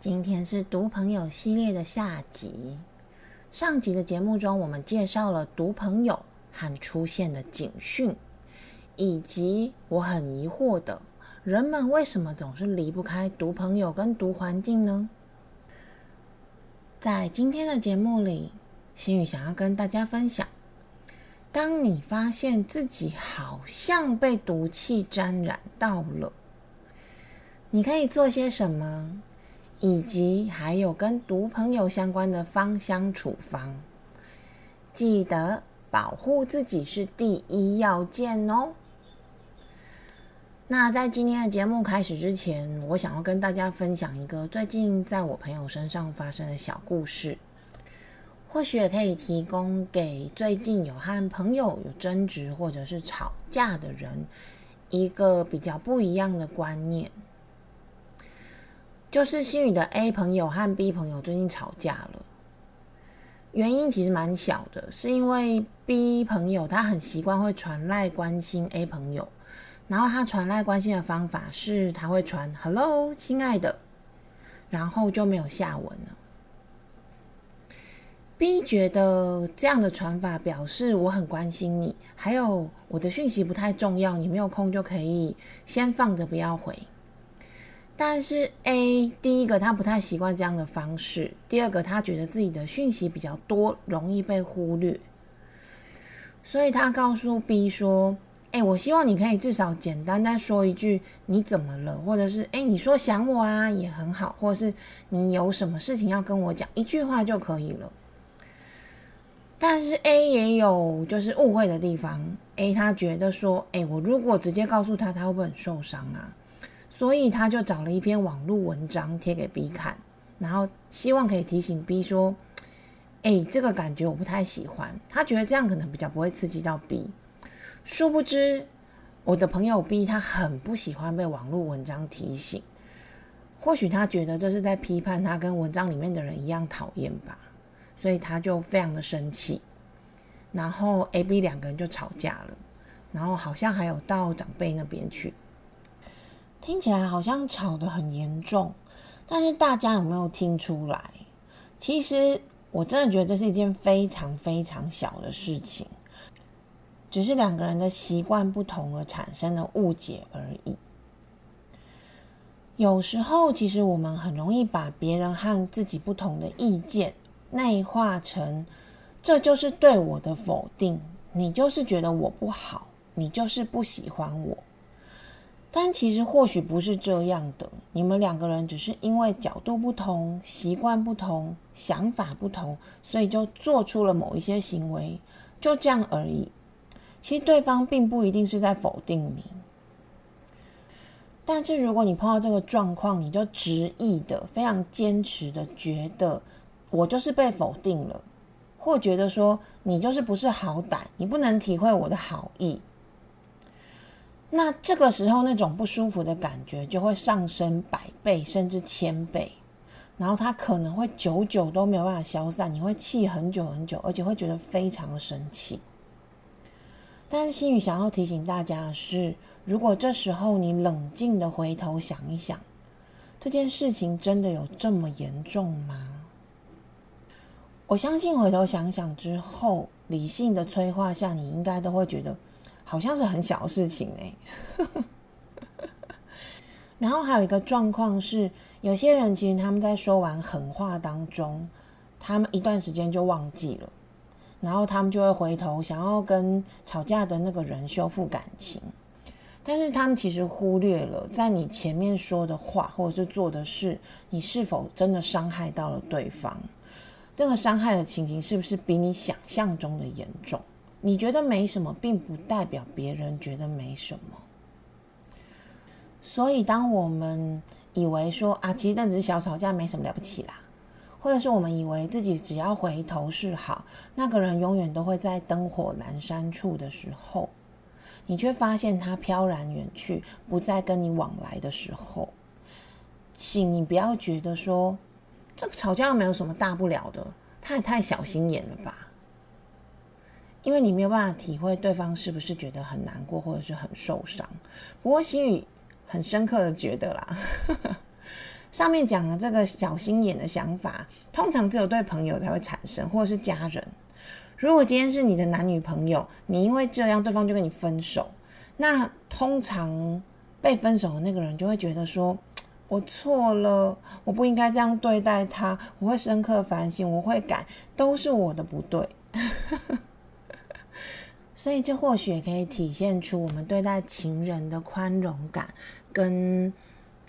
今天是读朋友系列的下集。上集的节目中，我们介绍了读朋友和出现的警讯，以及我很疑惑的人们为什么总是离不开读朋友跟读环境呢？在今天的节目里，心宇想要跟大家分享：当你发现自己好像被毒气沾染到了，你可以做些什么？以及还有跟毒朋友相关的芳香处方，记得保护自己是第一要件哦。那在今天的节目开始之前，我想要跟大家分享一个最近在我朋友身上发生的小故事，或许也可以提供给最近有和朋友有争执或者是吵架的人一个比较不一样的观念。就是心宇的 A 朋友和 B 朋友最近吵架了，原因其实蛮小的，是因为 B 朋友他很习惯会传赖关心 A 朋友，然后他传赖关心的方法是他会传 “Hello，亲爱的”，然后就没有下文了。B 觉得这样的传法表示我很关心你，还有我的讯息不太重要，你没有空就可以先放着不要回。但是 A 第一个他不太习惯这样的方式，第二个他觉得自己的讯息比较多，容易被忽略，所以他告诉 B 说：“哎，我希望你可以至少简单再说一句你怎么了，或者是哎你说想我啊也很好，或是你有什么事情要跟我讲，一句话就可以了。”但是 A 也有就是误会的地方，A 他觉得说：“哎，我如果直接告诉他，他会不会很受伤啊？”所以他就找了一篇网络文章贴给 B 看，然后希望可以提醒 B 说：“哎，这个感觉我不太喜欢。”他觉得这样可能比较不会刺激到 B。殊不知，我的朋友 B 他很不喜欢被网络文章提醒，或许他觉得这是在批判他跟文章里面的人一样讨厌吧，所以他就非常的生气，然后 A、B 两个人就吵架了，然后好像还有到长辈那边去。听起来好像吵得很严重，但是大家有没有听出来？其实我真的觉得这是一件非常非常小的事情，只是两个人的习惯不同而产生的误解而已。有时候，其实我们很容易把别人和自己不同的意见内化成“这就是对我的否定”，你就是觉得我不好，你就是不喜欢我。但其实或许不是这样的，你们两个人只是因为角度不同、习惯不同、想法不同，所以就做出了某一些行为，就这样而已。其实对方并不一定是在否定你，但是如果你碰到这个状况，你就执意的、非常坚持的觉得我就是被否定了，或觉得说你就是不是好歹，你不能体会我的好意。那这个时候，那种不舒服的感觉就会上升百倍甚至千倍，然后它可能会久久都没有办法消散，你会气很久很久，而且会觉得非常的生气。但是心宇想要提醒大家的是，如果这时候你冷静的回头想一想，这件事情真的有这么严重吗？我相信回头想想之后，理性的催化下，你应该都会觉得。好像是很小的事情哎，然后还有一个状况是，有些人其实他们在说完狠话当中，他们一段时间就忘记了，然后他们就会回头想要跟吵架的那个人修复感情，但是他们其实忽略了在你前面说的话或者是做的事，你是否真的伤害到了对方？这个伤害的情形是不是比你想象中的严重？你觉得没什么，并不代表别人觉得没什么。所以，当我们以为说啊，其实那只是小吵架，没什么了不起啦，或者是我们以为自己只要回头是好，那个人永远都会在灯火阑珊处的时候，你却发现他飘然远去，不再跟你往来的时候，请你不要觉得说这个吵架没有什么大不了的，他也太小心眼了吧？因为你没有办法体会对方是不是觉得很难过，或者是很受伤。不过心里很深刻的觉得啦。上面讲的这个小心眼的想法，通常只有对朋友才会产生，或者是家人。如果今天是你的男女朋友，你因为这样，对方就跟你分手，那通常被分手的那个人就会觉得说：“我错了，我不应该这样对待他，我会深刻反省，我会改，都是我的不对。”所以这或许也可以体现出我们对待情人的宽容感跟。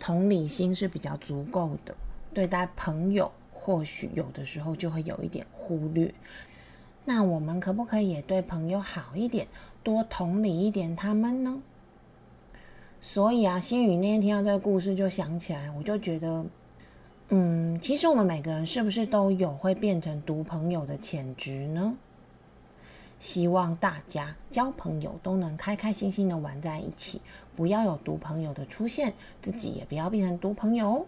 同理心是比较足够的，对待朋友或许有的时候就会有一点忽略。那我们可不可以也对朋友好一点，多同理一点他们呢？所以啊，心宇那天听到这个故事就想起来，我就觉得，嗯，其实我们每个人是不是都有会变成毒朋友的潜质呢？希望大家交朋友都能开开心心的玩在一起，不要有毒朋友的出现，自己也不要变成毒朋友哦。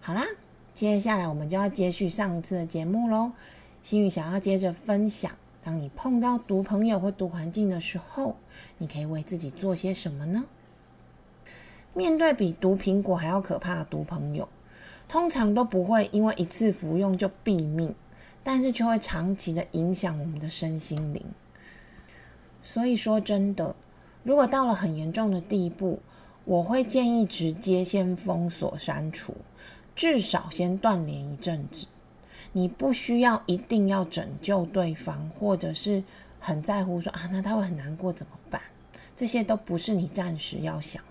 好啦，接下来我们就要接续上一次的节目喽。心宇想要接着分享，当你碰到毒朋友或毒环境的时候，你可以为自己做些什么呢？面对比毒苹果还要可怕的毒朋友，通常都不会因为一次服用就毙命。但是却会长期的影响我们的身心灵。所以说真的，如果到了很严重的地步，我会建议直接先封锁删除，至少先断联一阵子。你不需要一定要拯救对方，或者是很在乎说啊，那他会很难过怎么办？这些都不是你暂时要想。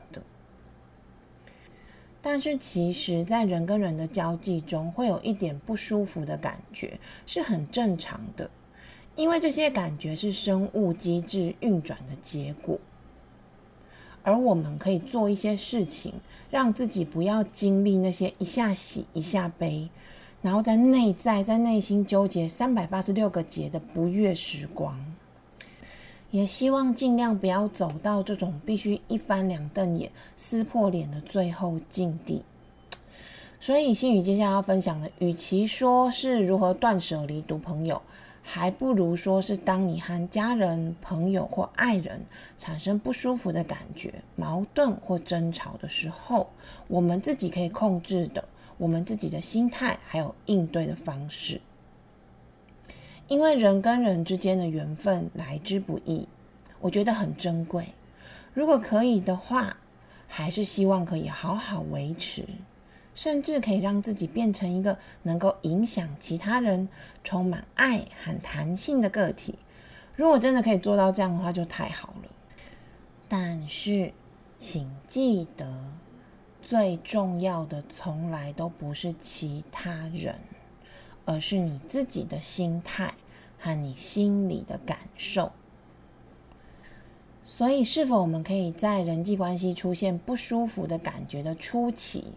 但是其实，在人跟人的交际中，会有一点不舒服的感觉，是很正常的。因为这些感觉是生物机制运转的结果，而我们可以做一些事情，让自己不要经历那些一下喜一下悲，然后在内在在内心纠结三百八十六个节的不悦时光。也希望尽量不要走到这种必须一翻两瞪眼、撕破脸的最后境地。所以，心宇接下来要分享的，与其说是如何断舍离毒朋友，还不如说是当你和家人、朋友或爱人产生不舒服的感觉、矛盾或争吵的时候，我们自己可以控制的，我们自己的心态还有应对的方式。因为人跟人之间的缘分来之不易，我觉得很珍贵。如果可以的话，还是希望可以好好维持，甚至可以让自己变成一个能够影响其他人、充满爱和弹性的个体。如果真的可以做到这样的话，就太好了。但是，请记得，最重要的从来都不是其他人。而是你自己的心态和你心里的感受。所以，是否我们可以在人际关系出现不舒服的感觉的初期，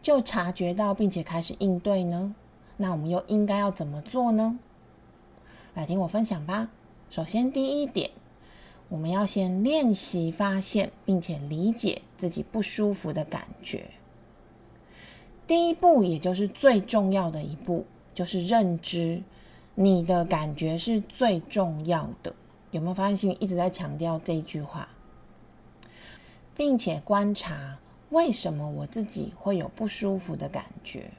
就察觉到并且开始应对呢？那我们又应该要怎么做呢？来听我分享吧。首先，第一点，我们要先练习发现并且理解自己不舒服的感觉。第一步，也就是最重要的一步。就是认知，你的感觉是最重要的。有没有发现，心一直在强调这句话，并且观察为什么我自己会有不舒服的感觉？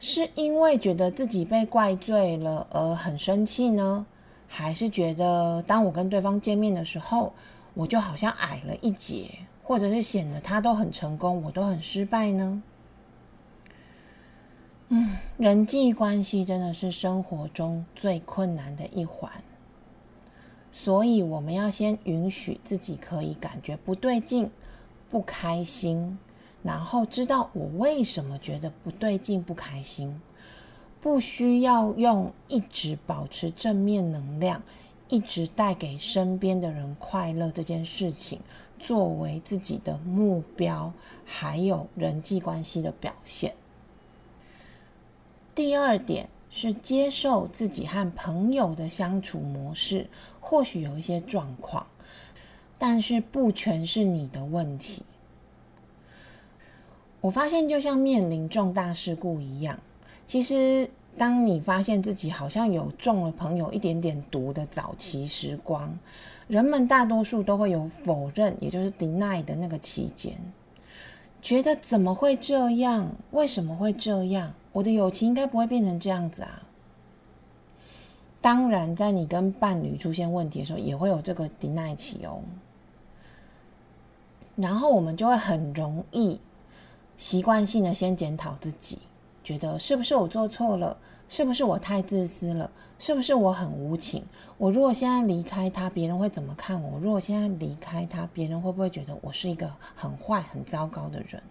是因为觉得自己被怪罪了而很生气呢，还是觉得当我跟对方见面的时候，我就好像矮了一截，或者是显得他都很成功，我都很失败呢？嗯，人际关系真的是生活中最困难的一环，所以我们要先允许自己可以感觉不对劲、不开心，然后知道我为什么觉得不对劲、不开心，不需要用一直保持正面能量、一直带给身边的人快乐这件事情作为自己的目标，还有人际关系的表现。第二点是接受自己和朋友的相处模式，或许有一些状况，但是不全是你的问题。我发现，就像面临重大事故一样，其实当你发现自己好像有中了朋友一点点毒的早期时光，人们大多数都会有否认，也就是 deny 的那个期间，觉得怎么会这样？为什么会这样？我的友情应该不会变成这样子啊！当然，在你跟伴侣出现问题的时候，也会有这个 deny 期哦。然后我们就会很容易。习惯性的先检讨自己，觉得是不是我做错了？是不是我太自私了？是不是我很无情？我如果现在离开他，别人会怎么看我？如果现在离开他，别人会不会觉得我是一个很坏、很糟糕的人？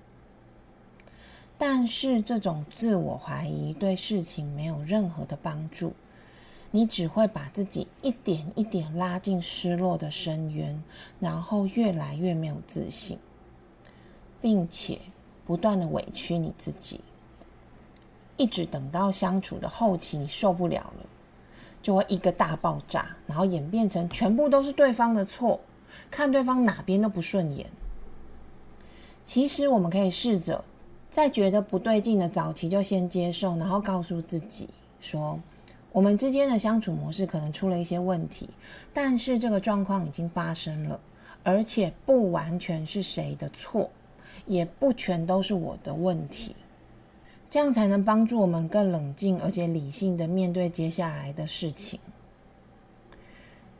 但是这种自我怀疑对事情没有任何的帮助，你只会把自己一点一点拉进失落的深渊，然后越来越没有自信，并且。不断的委屈你自己，一直等到相处的后期，你受不了了，就会一个大爆炸，然后演变成全部都是对方的错，看对方哪边都不顺眼。其实我们可以试着在觉得不对劲的早期就先接受，然后告诉自己说，我们之间的相处模式可能出了一些问题，但是这个状况已经发生了，而且不完全是谁的错。也不全都是我的问题，这样才能帮助我们更冷静而且理性的面对接下来的事情。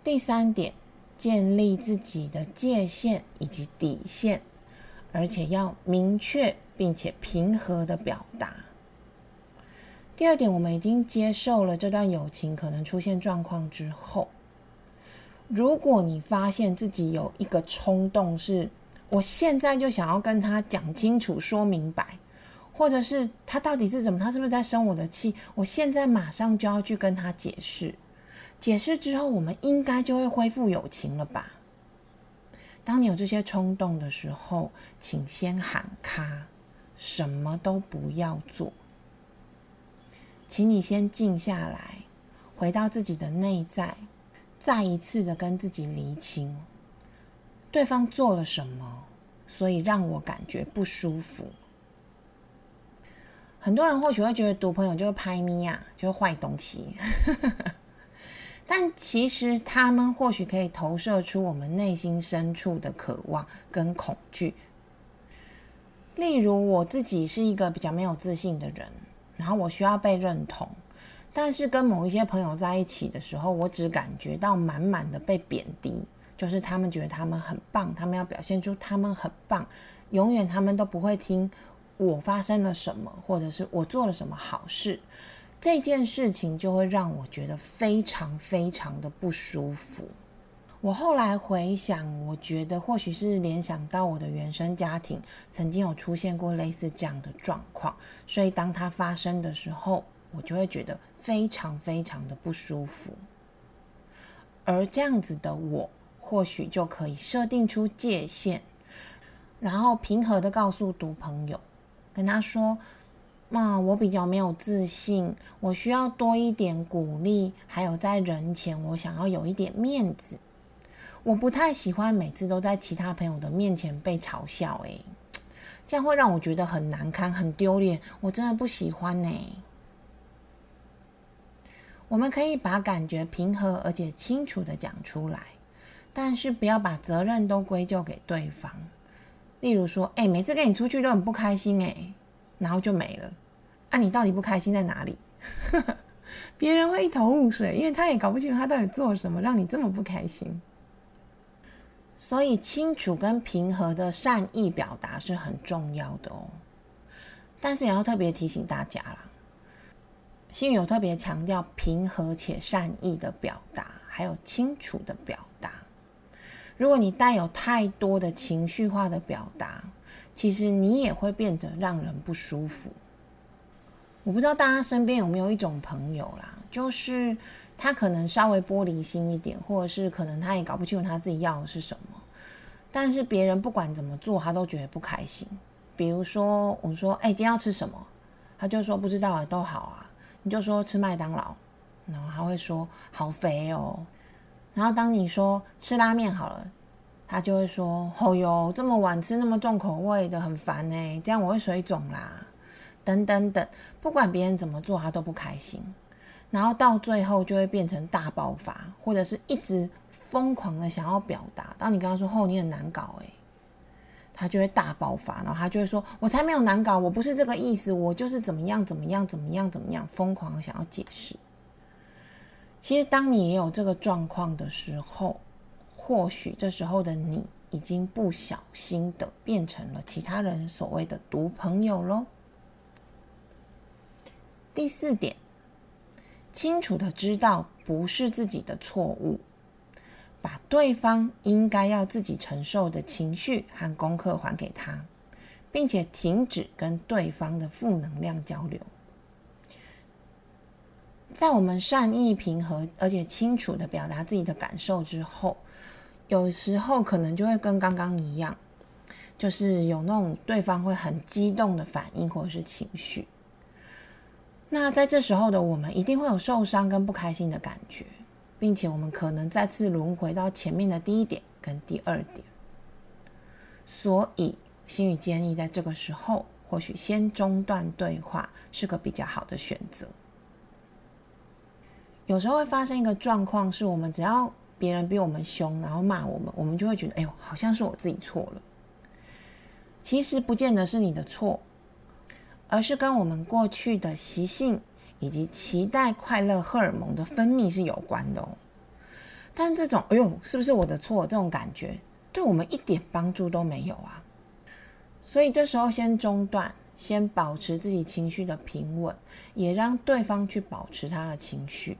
第三点，建立自己的界限以及底线，而且要明确并且平和的表达。第二点，我们已经接受了这段友情可能出现状况之后，如果你发现自己有一个冲动是。我现在就想要跟他讲清楚、说明白，或者是他到底是怎么，他是不是在生我的气？我现在马上就要去跟他解释，解释之后，我们应该就会恢复友情了吧？当你有这些冲动的时候，请先喊卡，什么都不要做，请你先静下来，回到自己的内在，再一次的跟自己厘清。对方做了什么，所以让我感觉不舒服。很多人或许会觉得读朋友就是拍咪啊，就是坏东西。但其实他们或许可以投射出我们内心深处的渴望跟恐惧。例如，我自己是一个比较没有自信的人，然后我需要被认同，但是跟某一些朋友在一起的时候，我只感觉到满满的被贬低。就是他们觉得他们很棒，他们要表现出他们很棒，永远他们都不会听我发生了什么，或者是我做了什么好事，这件事情就会让我觉得非常非常的不舒服。我后来回想，我觉得或许是联想到我的原生家庭曾经有出现过类似这样的状况，所以当它发生的时候，我就会觉得非常非常的不舒服。而这样子的我。或许就可以设定出界限，然后平和的告诉读朋友，跟他说：“嘛，我比较没有自信，我需要多一点鼓励，还有在人前我想要有一点面子。我不太喜欢每次都在其他朋友的面前被嘲笑，诶，这样会让我觉得很难堪、很丢脸，我真的不喜欢呢。”我们可以把感觉平和而且清楚的讲出来。但是不要把责任都归咎给对方，例如说，哎，每次跟你出去都很不开心，哎，然后就没了。啊，你到底不开心在哪里？别人会一头雾水，因为他也搞不清楚他到底做了什么让你这么不开心。所以，清楚跟平和的善意表达是很重要的哦。但是也要特别提醒大家啦，心有特别强调平和且善意的表达，还有清楚的表。如果你带有太多的情绪化的表达，其实你也会变得让人不舒服。我不知道大家身边有没有一种朋友啦，就是他可能稍微玻璃心一点，或者是可能他也搞不清楚他自己要的是什么，但是别人不管怎么做，他都觉得不开心。比如说，我说：“哎，今天要吃什么？”他就说：“不知道啊，都好啊。”你就说吃麦当劳，然后他会说：“好肥哦。”然后当你说吃拉面好了，他就会说：“哦哟，这么晚吃那么重口味的，很烦呢，这样我会水肿啦。”等等等，不管别人怎么做，他都不开心。然后到最后就会变成大爆发，或者是一直疯狂的想要表达。当你跟他说：“哦，你很难搞。”诶他就会大爆发，然后他就会说：“我才没有难搞，我不是这个意思，我就是怎么样怎么样怎么样怎么样，疯狂想要解释。”其实，当你也有这个状况的时候，或许这时候的你已经不小心的变成了其他人所谓的毒朋友喽。第四点，清楚的知道不是自己的错误。把对方应该要自己承受的情绪和功课还给他，并且停止跟对方的负能量交流。在我们善意、平和而且清楚的表达自己的感受之后，有时候可能就会跟刚刚一样，就是有那种对方会很激动的反应或者是情绪。那在这时候的我们，一定会有受伤跟不开心的感觉。并且我们可能再次轮回到前面的第一点跟第二点，所以心语建议在这个时候，或许先中断对话是个比较好的选择。有时候会发生一个状况，是我们只要别人比我们凶，然后骂我们，我们就会觉得，哎呦，好像是我自己错了。其实不见得是你的错，而是跟我们过去的习性。以及期待快乐荷尔蒙的分泌是有关的哦，但这种“哎呦，是不是我的错”这种感觉，对我们一点帮助都没有啊。所以这时候先中断，先保持自己情绪的平稳，也让对方去保持他的情绪，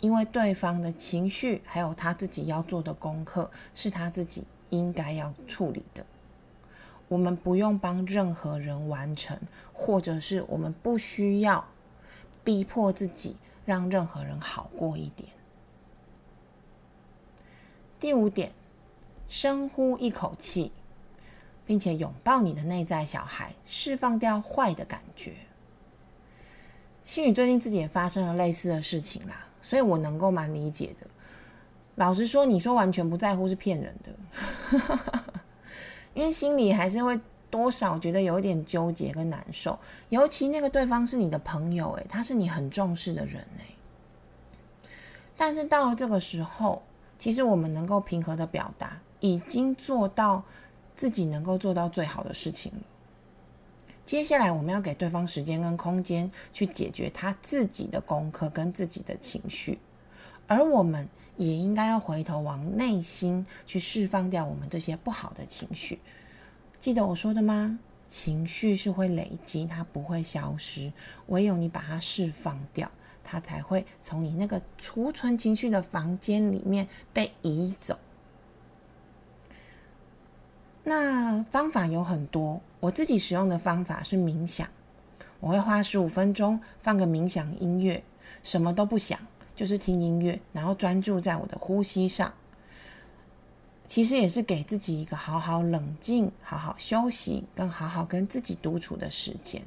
因为对方的情绪还有他自己要做的功课，是他自己应该要处理的。我们不用帮任何人完成，或者是我们不需要。逼迫自己，让任何人好过一点。第五点，深呼一口气，并且拥抱你的内在小孩，释放掉坏的感觉。心宇最近自己也发生了类似的事情啦，所以我能够蛮理解的。老实说，你说完全不在乎是骗人的，因为心里还是会。多少觉得有一点纠结跟难受，尤其那个对方是你的朋友，诶，他是你很重视的人，诶。但是到了这个时候，其实我们能够平和的表达，已经做到自己能够做到最好的事情了。接下来我们要给对方时间跟空间去解决他自己的功课跟自己的情绪，而我们也应该要回头往内心去释放掉我们这些不好的情绪。记得我说的吗？情绪是会累积，它不会消失。唯有你把它释放掉，它才会从你那个储存情绪的房间里面被移走。那方法有很多，我自己使用的方法是冥想。我会花十五分钟放个冥想音乐，什么都不想，就是听音乐，然后专注在我的呼吸上。其实也是给自己一个好好冷静、好好休息、跟好好跟自己独处的时间。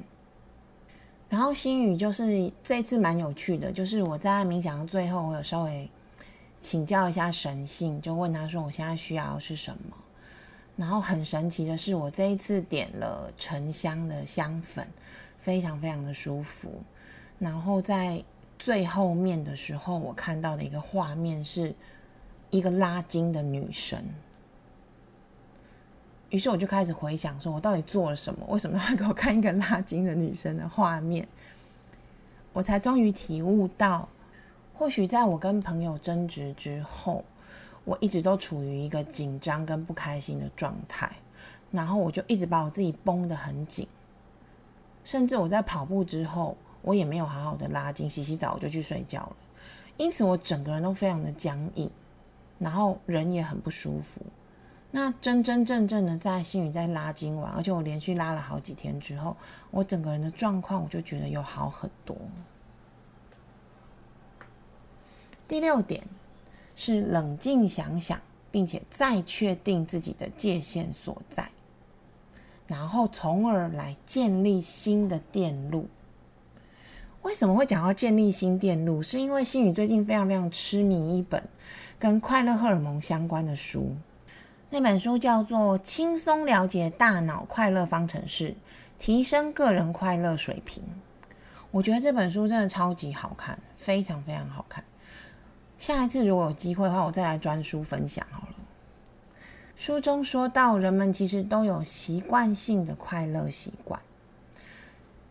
然后心语就是这次蛮有趣的，就是我在冥想的最后，我有稍微请教一下神性，就问他说我现在需要是什么。然后很神奇的是，我这一次点了沉香的香粉，非常非常的舒服。然后在最后面的时候，我看到的一个画面是。一个拉筋的女神，于是我就开始回想，说我到底做了什么？为什么要给我看一个拉筋的女生的画面？我才终于体悟到，或许在我跟朋友争执之后，我一直都处于一个紧张跟不开心的状态，然后我就一直把我自己绷得很紧，甚至我在跑步之后，我也没有好好的拉筋，洗洗澡我就去睡觉了，因此我整个人都非常的僵硬。然后人也很不舒服。那真真正正的在心宇在拉筋完，而且我连续拉了好几天之后，我整个人的状况我就觉得有好很多。第六点是冷静想想，并且再确定自己的界限所在，然后从而来建立新的电路。为什么会讲到建立新电路？是因为心宇最近非常非常痴迷一本跟快乐荷尔蒙相关的书，那本书叫做《轻松了解大脑快乐方程式，提升个人快乐水平》。我觉得这本书真的超级好看，非常非常好看。下一次如果有机会的话，我再来专书分享好了。书中说到，人们其实都有习惯性的快乐习惯，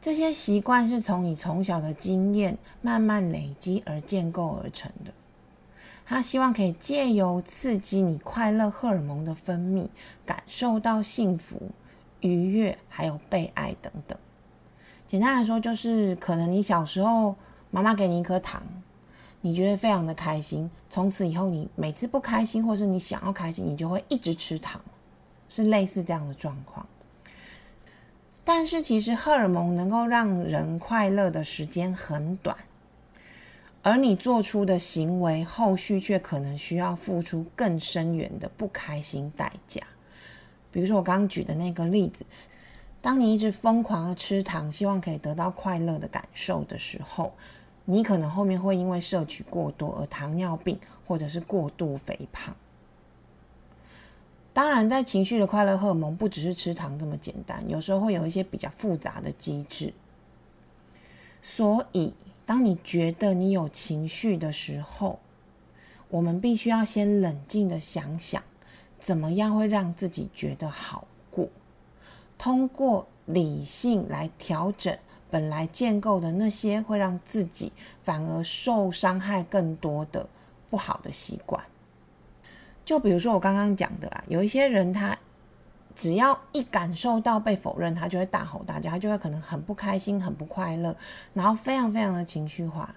这些习惯是从你从小的经验慢慢累积而建构而成的。他希望可以借由刺激你快乐荷尔蒙的分泌，感受到幸福、愉悦，还有被爱等等。简单来说，就是可能你小时候妈妈给你一颗糖，你觉得非常的开心。从此以后，你每次不开心，或是你想要开心，你就会一直吃糖，是类似这样的状况。但是，其实荷尔蒙能够让人快乐的时间很短，而你做出的行为后续却可能需要付出更深远的不开心代价。比如说我刚刚举的那个例子。当你一直疯狂的吃糖，希望可以得到快乐的感受的时候，你可能后面会因为摄取过多而糖尿病，或者是过度肥胖。当然，在情绪的快乐荷尔蒙不只是吃糖这么简单，有时候会有一些比较复杂的机制。所以，当你觉得你有情绪的时候，我们必须要先冷静的想想，怎么样会让自己觉得好过。通过理性来调整本来建构的那些会让自己反而受伤害更多的不好的习惯，就比如说我刚刚讲的啊，有一些人他只要一感受到被否认，他就会大吼大叫，他就会可能很不开心、很不快乐，然后非常非常的情绪化。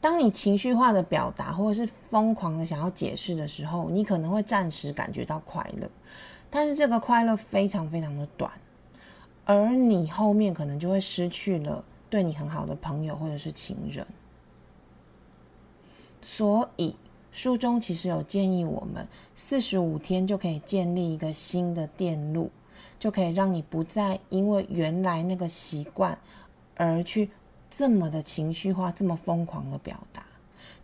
当你情绪化的表达或者是疯狂的想要解释的时候，你可能会暂时感觉到快乐。但是这个快乐非常非常的短，而你后面可能就会失去了对你很好的朋友或者是情人。所以书中其实有建议我们，四十五天就可以建立一个新的电路，就可以让你不再因为原来那个习惯而去这么的情绪化、这么疯狂的表达。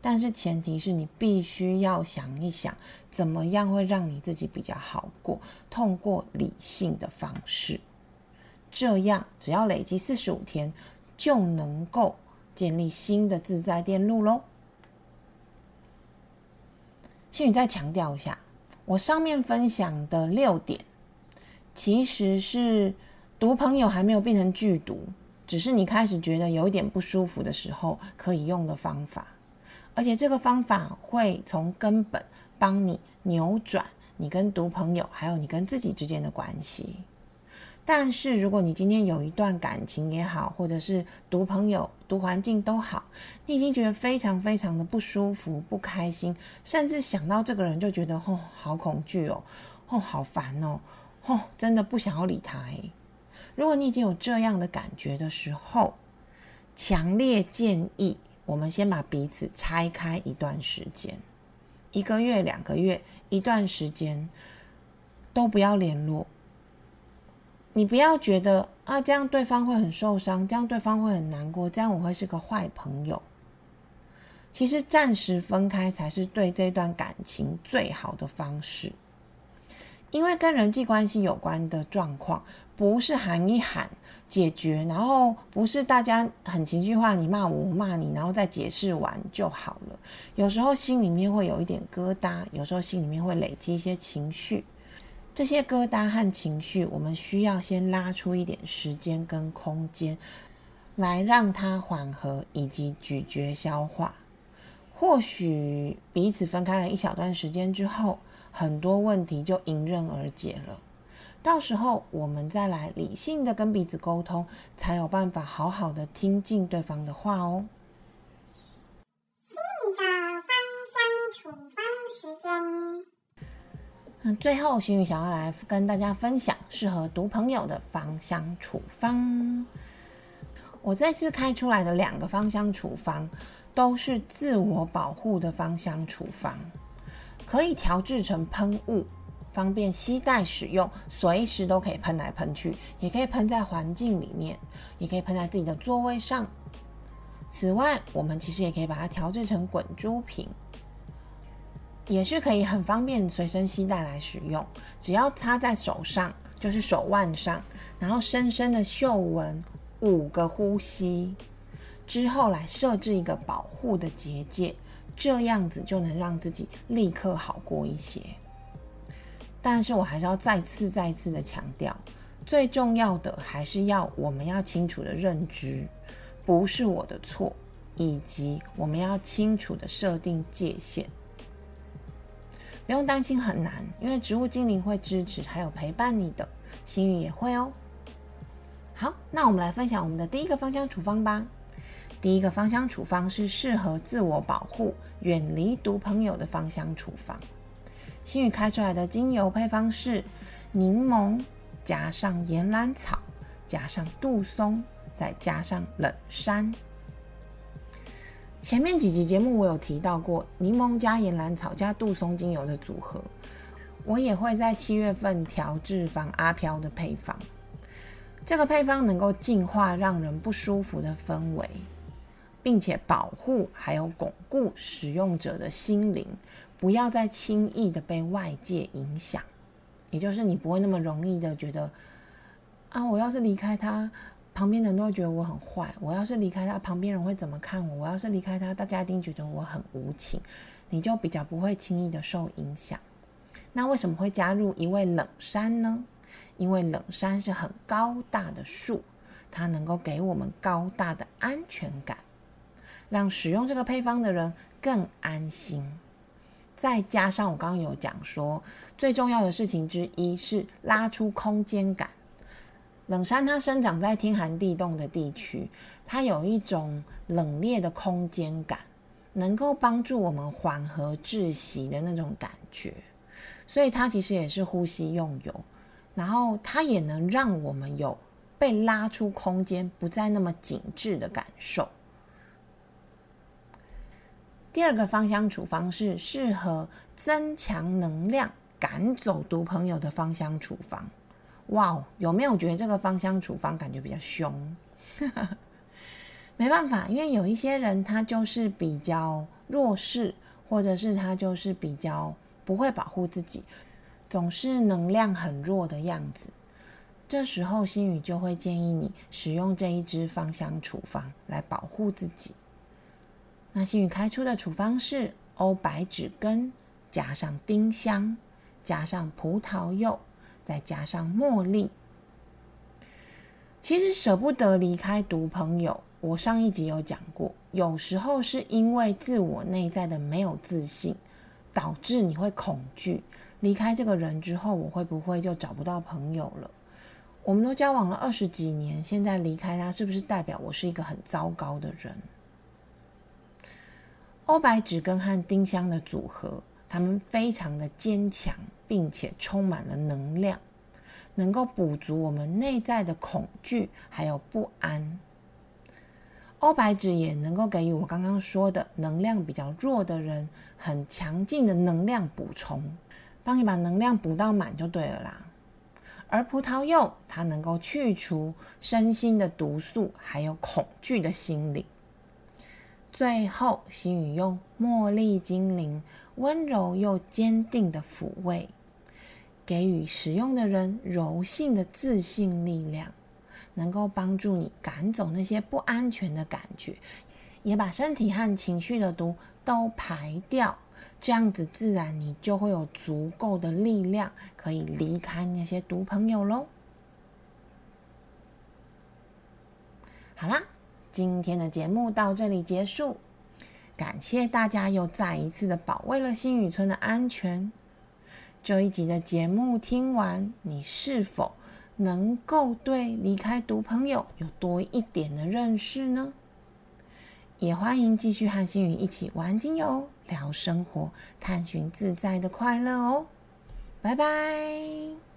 但是前提是你必须要想一想，怎么样会让你自己比较好过，通过理性的方式，这样只要累积四十五天，就能够建立新的自在电路喽。心宇再强调一下，我上面分享的六点，其实是毒朋友还没有变成剧毒，只是你开始觉得有一点不舒服的时候可以用的方法。而且这个方法会从根本帮你扭转你跟毒朋友，还有你跟自己之间的关系。但是如果你今天有一段感情也好，或者是读朋友、读环境都好，你已经觉得非常非常的不舒服、不开心，甚至想到这个人就觉得哦好恐惧哦，哦好烦哦，哦真的不想要理他。如果你已经有这样的感觉的时候，强烈建议。我们先把彼此拆开一段时间，一个月、两个月，一段时间都不要联络。你不要觉得啊，这样对方会很受伤，这样对方会很难过，这样我会是个坏朋友。其实暂时分开才是对这段感情最好的方式，因为跟人际关系有关的状况，不是喊一喊。解决，然后不是大家很情绪化，你骂我，我骂你，然后再解释完就好了。有时候心里面会有一点疙瘩，有时候心里面会累积一些情绪。这些疙瘩和情绪，我们需要先拉出一点时间跟空间，来让它缓和以及咀嚼消化。或许彼此分开了一小段时间之后，很多问题就迎刃而解了。到时候我们再来理性的跟彼此沟通，才有办法好好的听进对方的话哦。心理的芳香处方时间，那最后心宇想要来跟大家分享适合读朋友的芳香处方。我这次开出来的两个芳香处方，都是自我保护的芳香处方。可以调制成喷雾，方便携带使用，随时都可以喷来喷去，也可以喷在环境里面，也可以喷在自己的座位上。此外，我们其实也可以把它调制成滚珠瓶，也是可以很方便随身携带来使用。只要插在手上，就是手腕上，然后深深的嗅闻五个呼吸之后，来设置一个保护的结界。这样子就能让自己立刻好过一些，但是我还是要再次再次的强调，最重要的还是要我们要清楚的认知，不是我的错，以及我们要清楚的设定界限。不用担心很难，因为植物精灵会支持还有陪伴你的，心语也会哦。好，那我们来分享我们的第一个芳香处方吧。第一个芳香处方是适合自我保护、远离毒朋友的芳香处方。新宇开出来的精油配方是柠檬加上岩兰草加上杜松，再加上冷杉。前面几集节目我有提到过柠檬加岩兰草加杜松精油的组合，我也会在七月份调制防阿飘的配方。这个配方能够净化让人不舒服的氛围。并且保护还有巩固使用者的心灵，不要再轻易的被外界影响。也就是你不会那么容易的觉得啊，我要是离开他，旁边人都会觉得我很坏；我要是离开他，旁边人会怎么看我？我要是离开他，大家一定觉得我很无情。你就比较不会轻易的受影响。那为什么会加入一位冷杉呢？因为冷杉是很高大的树，它能够给我们高大的安全感。让使用这个配方的人更安心，再加上我刚刚有讲说，最重要的事情之一是拉出空间感。冷杉它生长在天寒地冻的地区，它有一种冷冽的空间感，能够帮助我们缓和窒息的那种感觉。所以它其实也是呼吸用油，然后它也能让我们有被拉出空间，不再那么紧致的感受。第二个芳香处方是适合增强能量、赶走毒朋友的芳香处方。哇哦，有没有觉得这个芳香处方感觉比较凶？没办法，因为有一些人他就是比较弱势，或者是他就是比较不会保护自己，总是能量很弱的样子。这时候心宇就会建议你使用这一支芳香处方来保护自己。那新宇开出的处方是欧白芷根加上丁香加上葡萄柚再加上茉莉。其实舍不得离开毒朋友，我上一集有讲过，有时候是因为自我内在的没有自信，导致你会恐惧离开这个人之后，我会不会就找不到朋友了？我们都交往了二十几年，现在离开他，是不是代表我是一个很糟糕的人？欧白芷根和丁香的组合，他们非常的坚强，并且充满了能量，能够补足我们内在的恐惧还有不安。欧白芷也能够给予我刚刚说的能量比较弱的人很强劲的能量补充，帮你把能量补到满就对了啦。而葡萄柚它能够去除身心的毒素，还有恐惧的心理。最后，心语用茉莉精灵温柔又坚定的抚慰，给予使用的人柔性的自信力量，能够帮助你赶走那些不安全的感觉，也把身体和情绪的毒都排掉。这样子，自然你就会有足够的力量，可以离开那些毒朋友喽。好啦。今天的节目到这里结束，感谢大家又再一次的保卫了新宇村的安全。这一集的节目听完，你是否能够对离开读朋友有多一点的认识呢？也欢迎继续和新宇一起玩精油、聊生活、探寻自在的快乐哦！拜拜。